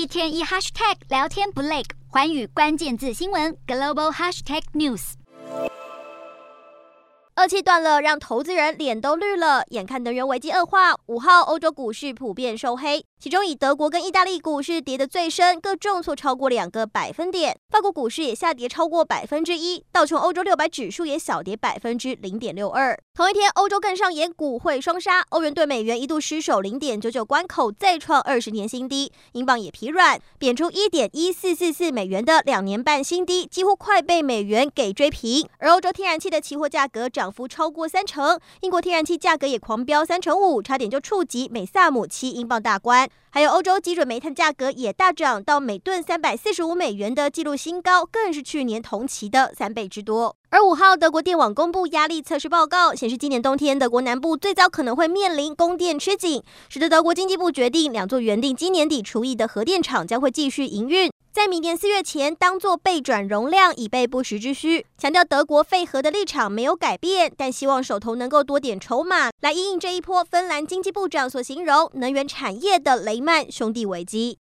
一天一 hashtag 聊天不累，环宇关键字新闻 global hashtag news。二气断了，让投资人脸都绿了。眼看能源危机恶化，五号欧洲股市普遍收黑。其中以德国跟意大利股市跌得最深，各重挫超过两个百分点。法国股市也下跌超过百分之一，道琼欧洲六百指数也小跌百分之零点六二。同一天，欧洲更上演股汇双杀，欧元兑美元一度失守零点九九关口，再创二十年新低。英镑也疲软，贬出一点一四四四美元的两年半新低，几乎快被美元给追平。而欧洲天然气的期货价格涨幅超过三成，英国天然气价格也狂飙三成五，差点就触及每萨姆七英镑大关。还有欧洲基准煤炭价格也大涨到每吨三百四十五美元的纪录新高，更是去年同期的三倍之多。而五号德国电网公布压力测试报告，显示今年冬天德国南部最早可能会面临供电吃紧，使得德国经济部决定两座原定今年底除役的核电厂将会继续营运。在明年四月前当做备转容量，以备不时之需。强调德国废核的立场没有改变，但希望手头能够多点筹码，来应应这一波芬兰经济部长所形容能源产业的雷曼兄弟危机。